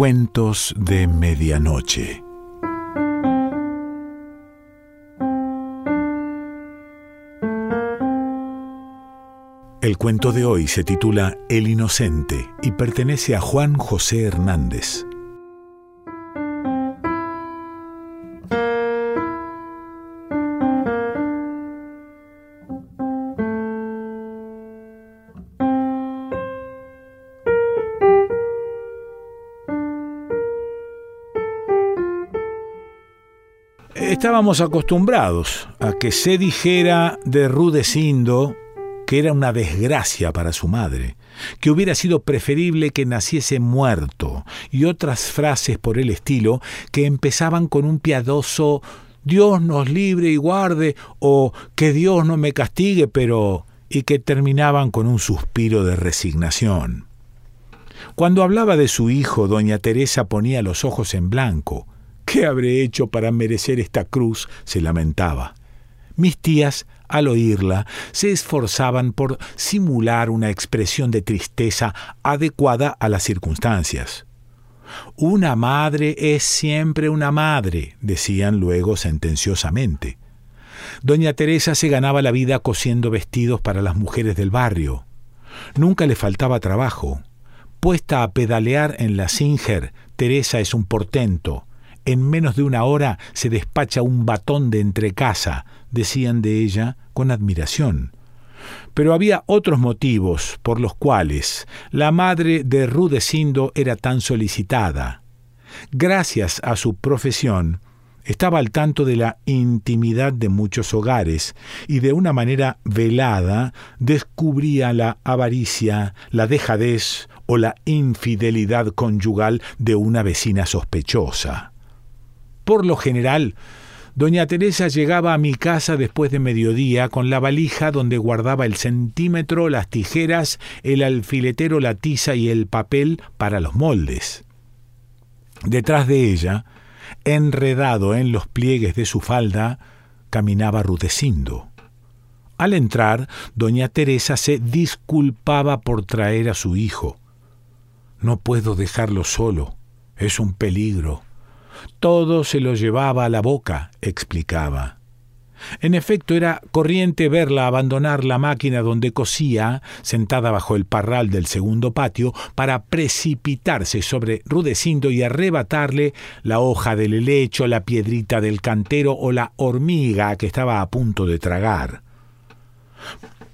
Cuentos de Medianoche. El cuento de hoy se titula El Inocente y pertenece a Juan José Hernández. Estábamos acostumbrados a que se dijera de Rudecindo que era una desgracia para su madre, que hubiera sido preferible que naciese muerto, y otras frases por el estilo que empezaban con un piadoso Dios nos libre y guarde o que Dios no me castigue, pero y que terminaban con un suspiro de resignación. Cuando hablaba de su hijo, doña Teresa ponía los ojos en blanco. ¿Qué habré hecho para merecer esta cruz? se lamentaba. Mis tías, al oírla, se esforzaban por simular una expresión de tristeza adecuada a las circunstancias. Una madre es siempre una madre, decían luego sentenciosamente. Doña Teresa se ganaba la vida cosiendo vestidos para las mujeres del barrio. Nunca le faltaba trabajo. Puesta a pedalear en la Singer, Teresa es un portento. En menos de una hora se despacha un batón de entrecasa, decían de ella con admiración. Pero había otros motivos por los cuales la madre de Rudecindo era tan solicitada. Gracias a su profesión, estaba al tanto de la intimidad de muchos hogares y de una manera velada descubría la avaricia, la dejadez o la infidelidad conyugal de una vecina sospechosa. Por lo general, Doña Teresa llegaba a mi casa después de mediodía con la valija donde guardaba el centímetro, las tijeras, el alfiletero, la tiza y el papel para los moldes. Detrás de ella, enredado en los pliegues de su falda, caminaba Rudecindo. Al entrar, doña Teresa se disculpaba por traer a su hijo. No puedo dejarlo solo, es un peligro. Todo se lo llevaba a la boca, explicaba. En efecto, era corriente verla abandonar la máquina donde cosía, sentada bajo el parral del segundo patio, para precipitarse sobre Rudecindo y arrebatarle la hoja del helecho, la piedrita del cantero o la hormiga que estaba a punto de tragar.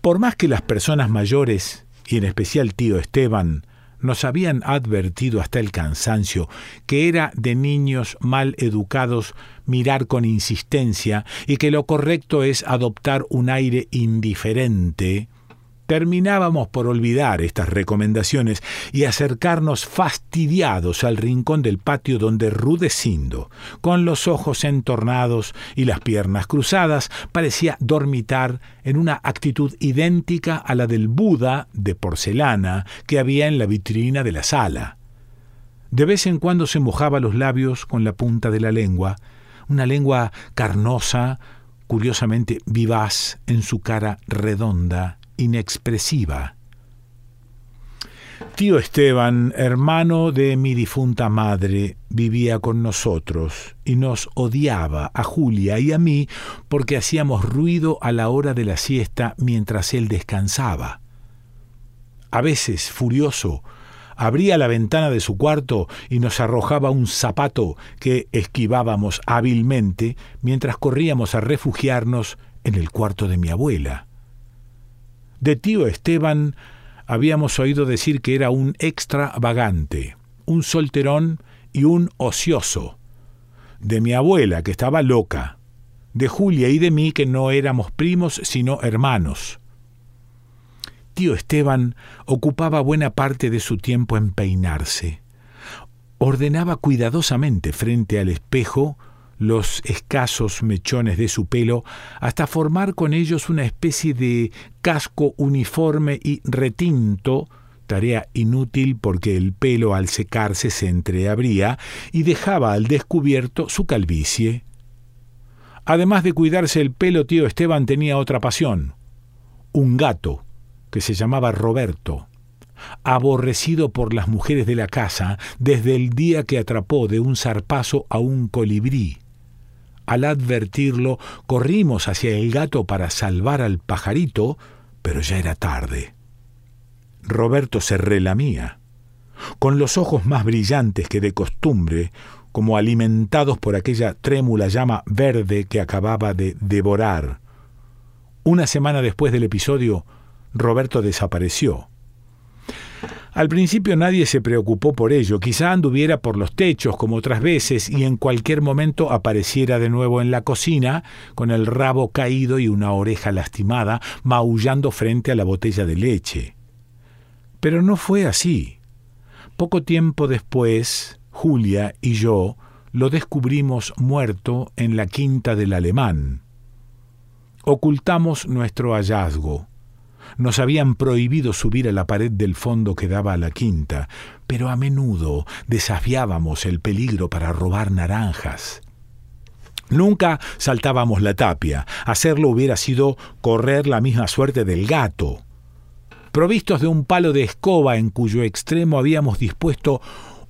Por más que las personas mayores, y en especial tío Esteban, nos habían advertido hasta el cansancio que era de niños mal educados mirar con insistencia y que lo correcto es adoptar un aire indiferente, terminábamos por olvidar estas recomendaciones y acercarnos fastidiados al rincón del patio donde Rudecindo, con los ojos entornados y las piernas cruzadas, parecía dormitar en una actitud idéntica a la del Buda de porcelana que había en la vitrina de la sala. De vez en cuando se mojaba los labios con la punta de la lengua, una lengua carnosa, curiosamente vivaz en su cara redonda inexpresiva. Tío Esteban, hermano de mi difunta madre, vivía con nosotros y nos odiaba a Julia y a mí porque hacíamos ruido a la hora de la siesta mientras él descansaba. A veces, furioso, abría la ventana de su cuarto y nos arrojaba un zapato que esquivábamos hábilmente mientras corríamos a refugiarnos en el cuarto de mi abuela. De tío Esteban habíamos oído decir que era un extravagante, un solterón y un ocioso. De mi abuela, que estaba loca. De Julia y de mí, que no éramos primos, sino hermanos. Tío Esteban ocupaba buena parte de su tiempo en peinarse. Ordenaba cuidadosamente frente al espejo los escasos mechones de su pelo hasta formar con ellos una especie de casco uniforme y retinto, tarea inútil porque el pelo al secarse se entreabría y dejaba al descubierto su calvicie. Además de cuidarse el pelo, tío Esteban tenía otra pasión, un gato, que se llamaba Roberto. aborrecido por las mujeres de la casa desde el día que atrapó de un zarpazo a un colibrí. Al advertirlo, corrimos hacia el gato para salvar al pajarito, pero ya era tarde. Roberto se relamía. Con los ojos más brillantes que de costumbre, como alimentados por aquella trémula llama verde que acababa de devorar. Una semana después del episodio, Roberto desapareció. Al principio nadie se preocupó por ello, quizá anduviera por los techos como otras veces y en cualquier momento apareciera de nuevo en la cocina con el rabo caído y una oreja lastimada, maullando frente a la botella de leche. Pero no fue así. Poco tiempo después, Julia y yo lo descubrimos muerto en la quinta del alemán. Ocultamos nuestro hallazgo. Nos habían prohibido subir a la pared del fondo que daba a la quinta, pero a menudo desafiábamos el peligro para robar naranjas. Nunca saltábamos la tapia. Hacerlo hubiera sido correr la misma suerte del gato. Provistos de un palo de escoba en cuyo extremo habíamos dispuesto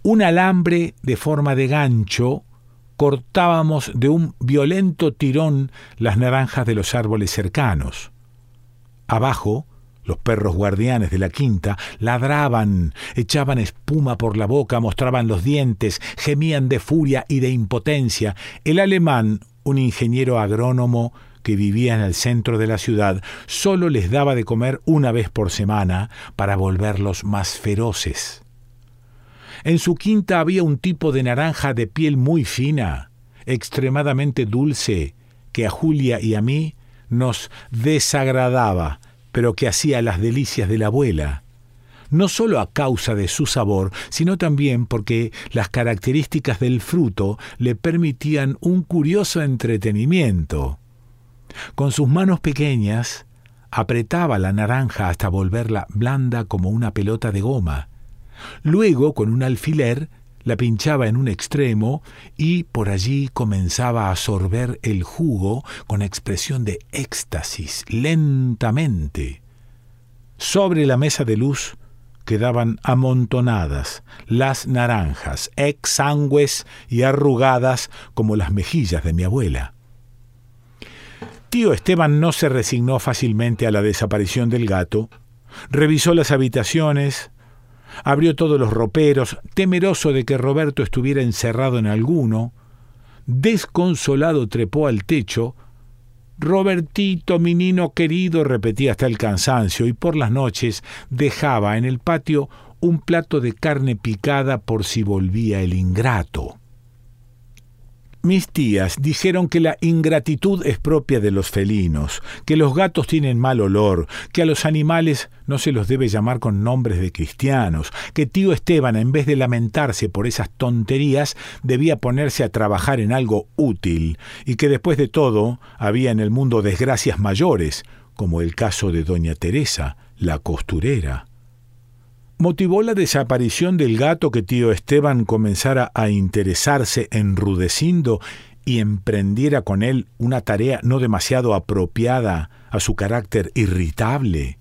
un alambre de forma de gancho, cortábamos de un violento tirón las naranjas de los árboles cercanos. Abajo, los perros guardianes de la quinta ladraban, echaban espuma por la boca, mostraban los dientes, gemían de furia y de impotencia. El alemán, un ingeniero agrónomo que vivía en el centro de la ciudad, solo les daba de comer una vez por semana para volverlos más feroces. En su quinta había un tipo de naranja de piel muy fina, extremadamente dulce, que a Julia y a mí nos desagradaba, pero que hacía las delicias de la abuela, no solo a causa de su sabor, sino también porque las características del fruto le permitían un curioso entretenimiento. Con sus manos pequeñas, apretaba la naranja hasta volverla blanda como una pelota de goma, Luego, con un alfiler, la pinchaba en un extremo y por allí comenzaba a sorber el jugo con expresión de éxtasis, lentamente. Sobre la mesa de luz quedaban amontonadas las naranjas, exangües y arrugadas como las mejillas de mi abuela. Tío Esteban no se resignó fácilmente a la desaparición del gato, revisó las habitaciones, Abrió todos los roperos, temeroso de que Roberto estuviera encerrado en alguno. Desconsolado trepó al techo. Robertito, mi nino querido, repetía hasta el cansancio, y por las noches dejaba en el patio un plato de carne picada por si volvía el ingrato. Mis tías dijeron que la ingratitud es propia de los felinos, que los gatos tienen mal olor, que a los animales no se los debe llamar con nombres de cristianos, que tío Esteban, en vez de lamentarse por esas tonterías, debía ponerse a trabajar en algo útil, y que después de todo había en el mundo desgracias mayores, como el caso de doña Teresa, la costurera. ¿Motivó la desaparición del gato que tío Esteban comenzara a interesarse en Rudecindo y emprendiera con él una tarea no demasiado apropiada a su carácter irritable?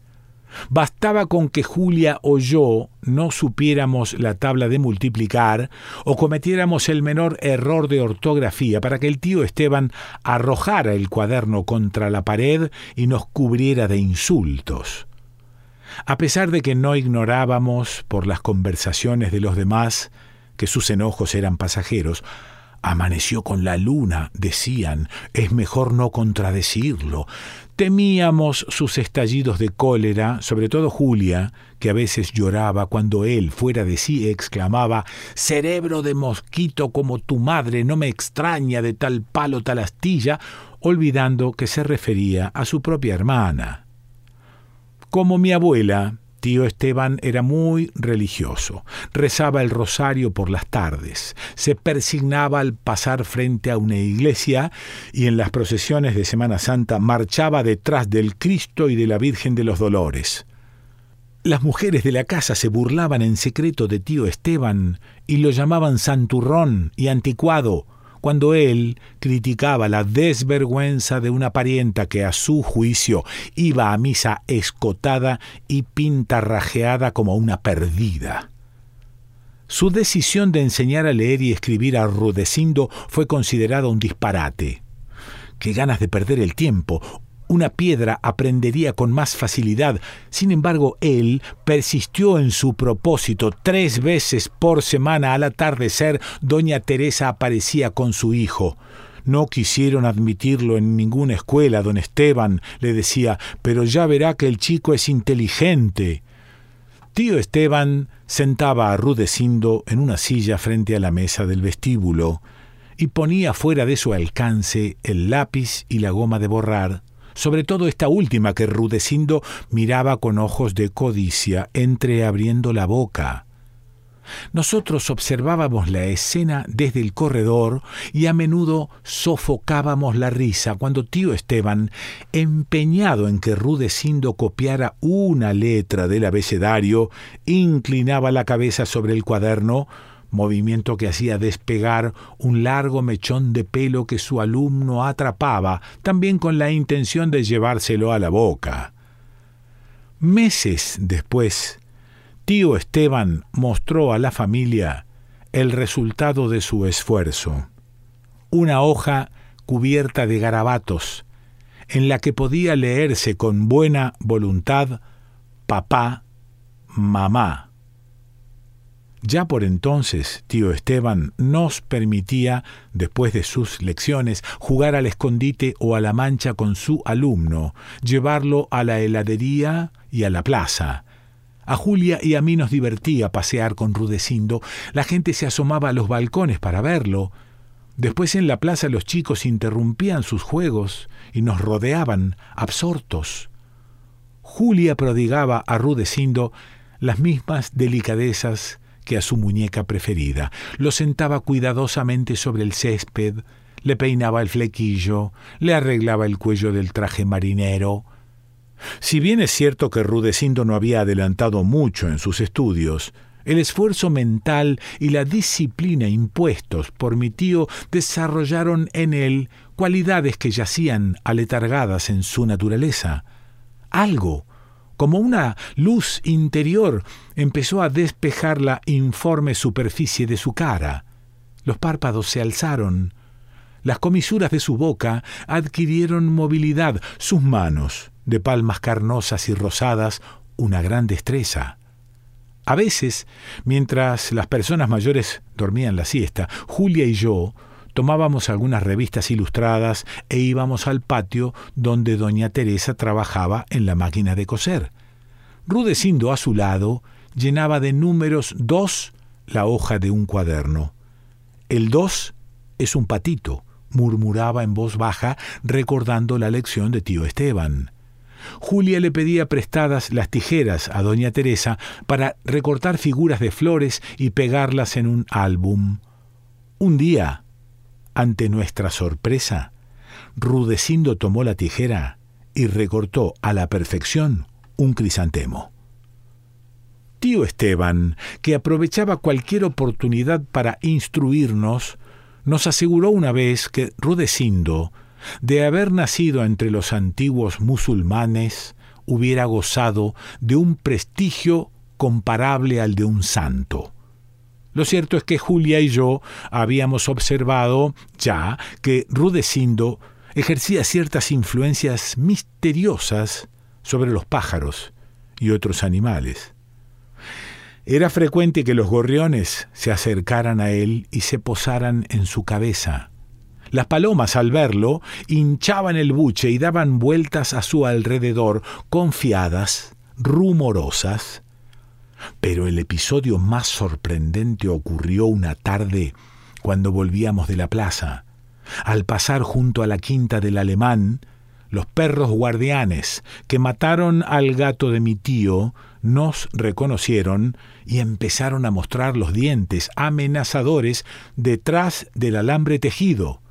Bastaba con que Julia o yo no supiéramos la tabla de multiplicar o cometiéramos el menor error de ortografía para que el tío Esteban arrojara el cuaderno contra la pared y nos cubriera de insultos. A pesar de que no ignorábamos por las conversaciones de los demás que sus enojos eran pasajeros, Amaneció con la luna, decían, es mejor no contradecirlo. Temíamos sus estallidos de cólera, sobre todo Julia, que a veces lloraba cuando él, fuera de sí, exclamaba Cerebro de mosquito como tu madre, no me extraña de tal palo tal astilla, olvidando que se refería a su propia hermana. Como mi abuela, tío Esteban era muy religioso. Rezaba el rosario por las tardes, se persignaba al pasar frente a una iglesia y en las procesiones de Semana Santa marchaba detrás del Cristo y de la Virgen de los Dolores. Las mujeres de la casa se burlaban en secreto de tío Esteban y lo llamaban santurrón y anticuado, cuando él criticaba la desvergüenza de una parienta que a su juicio iba a misa escotada y pintarrajeada como una perdida. Su decisión de enseñar a leer y escribir a Rudecindo fue considerada un disparate. Qué ganas de perder el tiempo, una piedra aprendería con más facilidad. Sin embargo, él persistió en su propósito. Tres veces por semana al atardecer, doña Teresa aparecía con su hijo. No quisieron admitirlo en ninguna escuela, don Esteban, le decía, pero ya verá que el chico es inteligente. Tío Esteban sentaba a en una silla frente a la mesa del vestíbulo y ponía fuera de su alcance el lápiz y la goma de borrar sobre todo esta última que Rudecindo miraba con ojos de codicia, entreabriendo la boca. Nosotros observábamos la escena desde el corredor y a menudo sofocábamos la risa cuando tío Esteban, empeñado en que Rudecindo copiara una letra del abecedario, inclinaba la cabeza sobre el cuaderno, movimiento que hacía despegar un largo mechón de pelo que su alumno atrapaba, también con la intención de llevárselo a la boca. Meses después, tío Esteban mostró a la familia el resultado de su esfuerzo. Una hoja cubierta de garabatos, en la que podía leerse con buena voluntad papá, mamá. Ya por entonces, tío Esteban nos permitía, después de sus lecciones, jugar al escondite o a la mancha con su alumno, llevarlo a la heladería y a la plaza. A Julia y a mí nos divertía pasear con Rudecindo. La gente se asomaba a los balcones para verlo. Después en la plaza los chicos interrumpían sus juegos y nos rodeaban, absortos. Julia prodigaba a Rudecindo las mismas delicadezas que a su muñeca preferida. Lo sentaba cuidadosamente sobre el césped, le peinaba el flequillo, le arreglaba el cuello del traje marinero. Si bien es cierto que Rudecindo no había adelantado mucho en sus estudios, el esfuerzo mental y la disciplina impuestos por mi tío desarrollaron en él cualidades que yacían aletargadas en su naturaleza. Algo como una luz interior, empezó a despejar la informe superficie de su cara. Los párpados se alzaron. Las comisuras de su boca adquirieron movilidad, sus manos, de palmas carnosas y rosadas, una gran destreza. A veces, mientras las personas mayores dormían la siesta, Julia y yo tomábamos algunas revistas ilustradas e íbamos al patio donde doña Teresa trabajaba en la máquina de coser. Rudecindo a su lado llenaba de números dos la hoja de un cuaderno. El dos es un patito, murmuraba en voz baja, recordando la lección de tío Esteban. Julia le pedía prestadas las tijeras a doña Teresa para recortar figuras de flores y pegarlas en un álbum. Un día, ante nuestra sorpresa, Rudecindo tomó la tijera y recortó a la perfección un crisantemo. Tío Esteban, que aprovechaba cualquier oportunidad para instruirnos, nos aseguró una vez que Rudecindo, de haber nacido entre los antiguos musulmanes, hubiera gozado de un prestigio comparable al de un santo. Lo cierto es que Julia y yo habíamos observado ya que Rudecindo ejercía ciertas influencias misteriosas sobre los pájaros y otros animales. Era frecuente que los gorriones se acercaran a él y se posaran en su cabeza. Las palomas, al verlo, hinchaban el buche y daban vueltas a su alrededor, confiadas, rumorosas, pero el episodio más sorprendente ocurrió una tarde cuando volvíamos de la plaza. Al pasar junto a la quinta del alemán, los perros guardianes que mataron al gato de mi tío nos reconocieron y empezaron a mostrar los dientes amenazadores detrás del alambre tejido.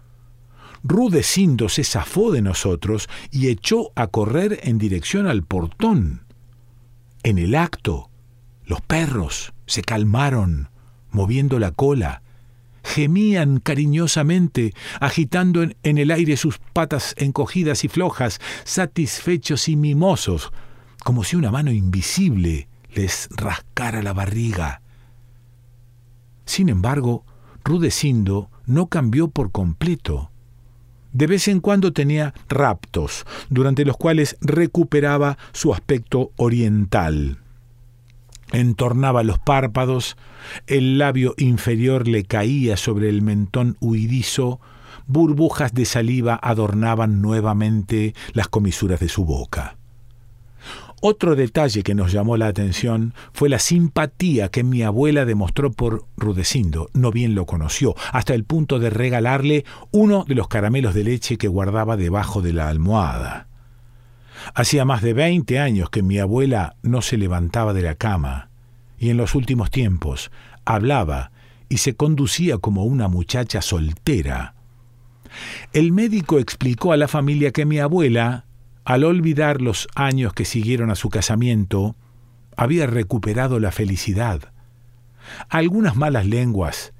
Rudecindo se zafó de nosotros y echó a correr en dirección al portón. En el acto, los perros se calmaron, moviendo la cola, gemían cariñosamente, agitando en, en, el aire sus patas encogidas y flojas, satisfechos y mimosos, como si una mano invisible les rascara la barriga. Sin embargo, Rudecindo no cambió por completo. De vez en cuando tenía raptos, durante los cuales recuperaba su aspecto oriental. Entornaba los párpados, el labio inferior le caía sobre el mentón huidizo, burbujas de saliva adornaban nuevamente las comisuras de su boca. Otro detalle que nos llamó la atención fue la simpatía que mi abuela demostró por Rudecindo, no bien lo conoció, hasta el punto de regalarle uno de los caramelos de leche que guardaba debajo de la almohada. Hacía más de veinte años que mi abuela no se levantaba de la cama, y en los últimos tiempos hablaba y se conducía como una muchacha soltera. El médico explicó a la familia que mi abuela al olvidar los años que siguieron a su casamiento, había recuperado la felicidad. Algunas malas lenguas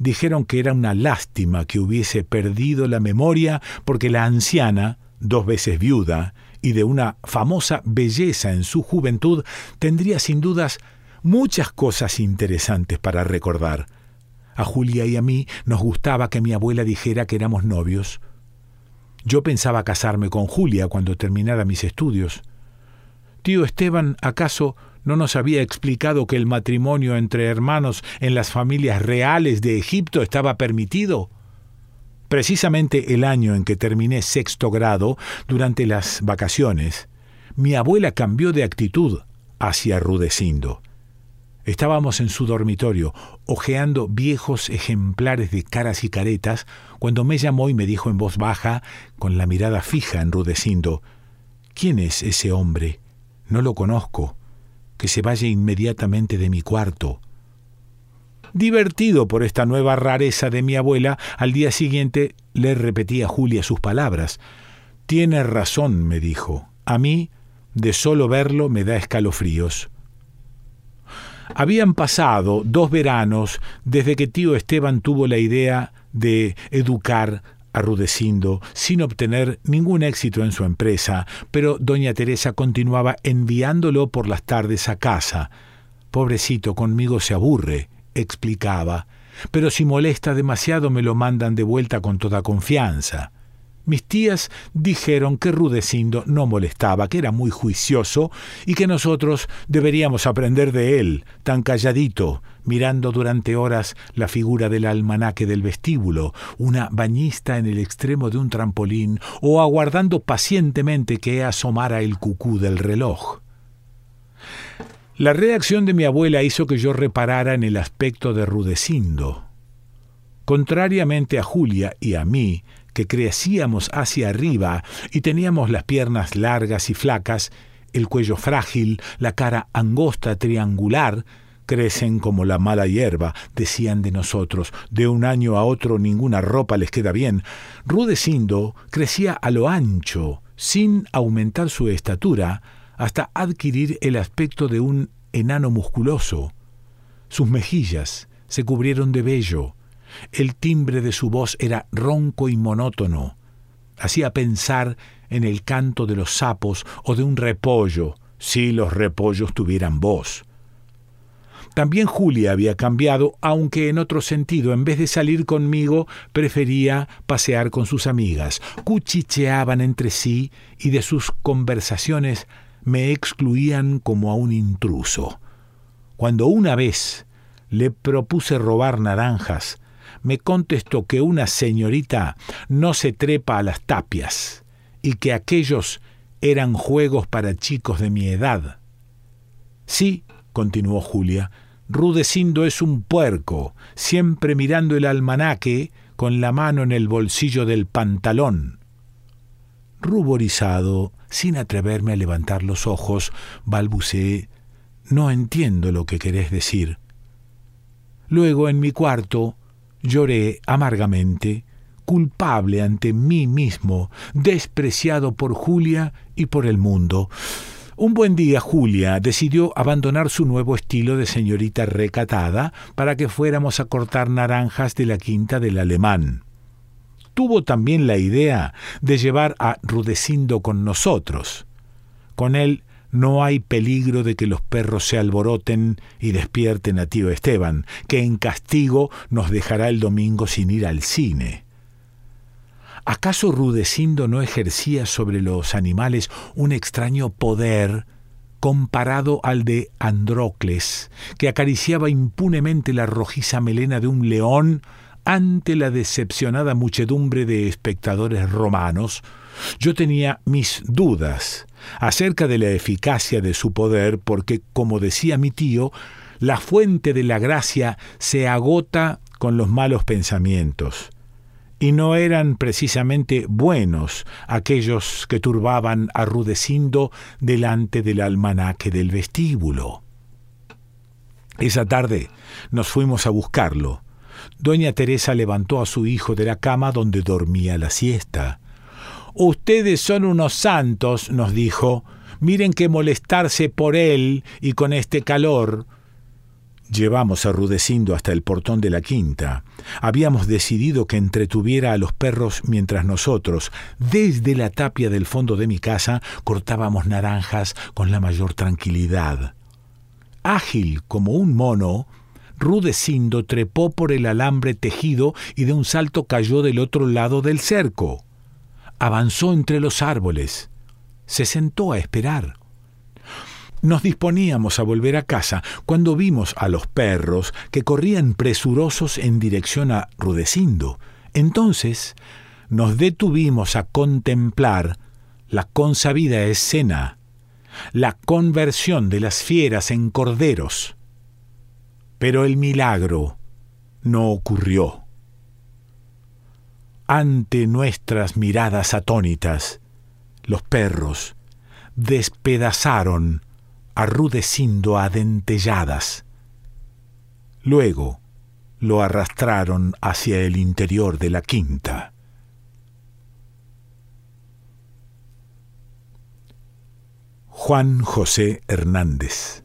dijeron que era una lástima que hubiese perdido la memoria porque la anciana, dos veces viuda y de una famosa belleza en su juventud, tendría sin dudas muchas cosas interesantes para recordar. A Julia y a mí nos gustaba que mi abuela dijera que éramos novios, yo pensaba casarme con Julia cuando terminara mis estudios. Tío Esteban, ¿acaso no nos había explicado que el matrimonio entre hermanos en las familias reales de Egipto estaba permitido? Precisamente el año en que terminé sexto grado, durante las vacaciones, mi abuela cambió de actitud hacia Rudecindo. Estábamos en su dormitorio, hojeando viejos ejemplares de caras y caretas, cuando me llamó y me dijo en voz baja, con la mirada fija enrudeciendo, ¿Quién es ese hombre? No lo conozco. Que se vaya inmediatamente de mi cuarto. Divertido por esta nueva rareza de mi abuela, al día siguiente le repetí a Julia sus palabras. Tiene razón, me dijo. A mí, de solo verlo, me da escalofríos. Habían pasado dos veranos desde que tío Esteban tuvo la idea de educar a Rudecindo sin obtener ningún éxito en su empresa, pero doña Teresa continuaba enviándolo por las tardes a casa. Pobrecito, conmigo se aburre, explicaba, pero si molesta demasiado me lo mandan de vuelta con toda confianza. Mis tías dijeron que Rudecindo no molestaba, que era muy juicioso y que nosotros deberíamos aprender de él, tan calladito, mirando durante horas la figura del almanaque del vestíbulo, una bañista en el extremo de un trampolín o aguardando pacientemente que asomara el cucú del reloj. La reacción de mi abuela hizo que yo reparara en el aspecto de Rudecindo. Contrariamente a Julia y a mí, que crecíamos hacia arriba y teníamos las piernas largas y flacas, el cuello frágil, la cara angosta triangular, crecen como la mala hierba, decían de nosotros. De un año a otro ninguna ropa les queda bien. Rudecindo crecía a lo ancho, sin aumentar su estatura, hasta adquirir el aspecto de un enano musculoso. Sus mejillas se cubrieron de vello, el timbre de su voz era ronco y monótono. Hacía pensar en el canto de los sapos o de un repollo, si los repollos tuvieran voz. También Julia había cambiado, aunque en otro sentido, en vez de salir conmigo, prefería pasear con sus amigas. Cuchicheaban entre sí y de sus conversaciones me excluían como a un intruso. Cuando una vez le propuse robar naranjas, me contestó que una señorita no se trepa a las tapias y que aquellos eran juegos para chicos de mi edad. Sí, continuó Julia, Rudecindo es un puerco, siempre mirando el almanaque con la mano en el bolsillo del pantalón. Ruborizado, sin atreverme a levantar los ojos, balbuceé No entiendo lo que querés decir. Luego, en mi cuarto, Lloré amargamente, culpable ante mí mismo, despreciado por Julia y por el mundo. Un buen día Julia decidió abandonar su nuevo estilo de señorita recatada para que fuéramos a cortar naranjas de la quinta del alemán. Tuvo también la idea de llevar a Rudecindo con nosotros. Con él no hay peligro de que los perros se alboroten y despierten a tío Esteban, que en castigo nos dejará el domingo sin ir al cine. ¿Acaso Rudecindo no ejercía sobre los animales un extraño poder comparado al de Androcles, que acariciaba impunemente la rojiza melena de un león ante la decepcionada muchedumbre de espectadores romanos? Yo tenía mis dudas acerca de la eficacia de su poder porque, como decía mi tío, la fuente de la gracia se agota con los malos pensamientos y no eran precisamente buenos aquellos que turbaban a Rudecindo delante del almanaque del vestíbulo. Esa tarde nos fuimos a buscarlo. Doña Teresa levantó a su hijo de la cama donde dormía la siesta. Ustedes son unos santos, nos dijo. Miren que molestarse por él y con este calor. Llevamos a hasta el portón de la quinta. Habíamos decidido que entretuviera a los perros mientras nosotros, desde la tapia del fondo de mi casa, cortábamos naranjas con la mayor tranquilidad. Ágil como un mono, Rudecindo trepó por el alambre tejido y de un salto cayó del otro lado del cerco. Avanzó entre los árboles. Se sentó a esperar. Nos disponíamos a volver a casa cuando vimos a los perros que corrían presurosos en dirección a Rudecindo. Entonces nos detuvimos a contemplar la consabida escena, la conversión de las fieras en corderos. Pero el milagro no ocurrió. Ante nuestras miradas atónitas, los perros despedazaron arrudeciendo a dentelladas. Luego lo arrastraron hacia el interior de la quinta. Juan José Hernández